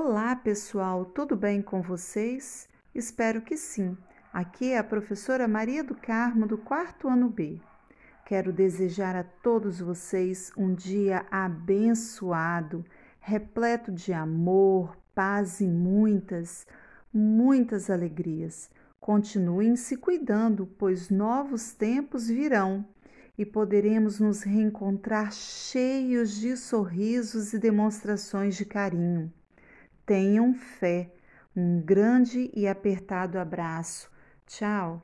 Olá, pessoal, tudo bem com vocês? Espero que sim. Aqui é a professora Maria do Carmo, do quarto ano B. Quero desejar a todos vocês um dia abençoado, repleto de amor, paz e muitas, muitas alegrias. Continuem se cuidando, pois novos tempos virão e poderemos nos reencontrar cheios de sorrisos e demonstrações de carinho. Tenham fé. Um grande e apertado abraço. Tchau.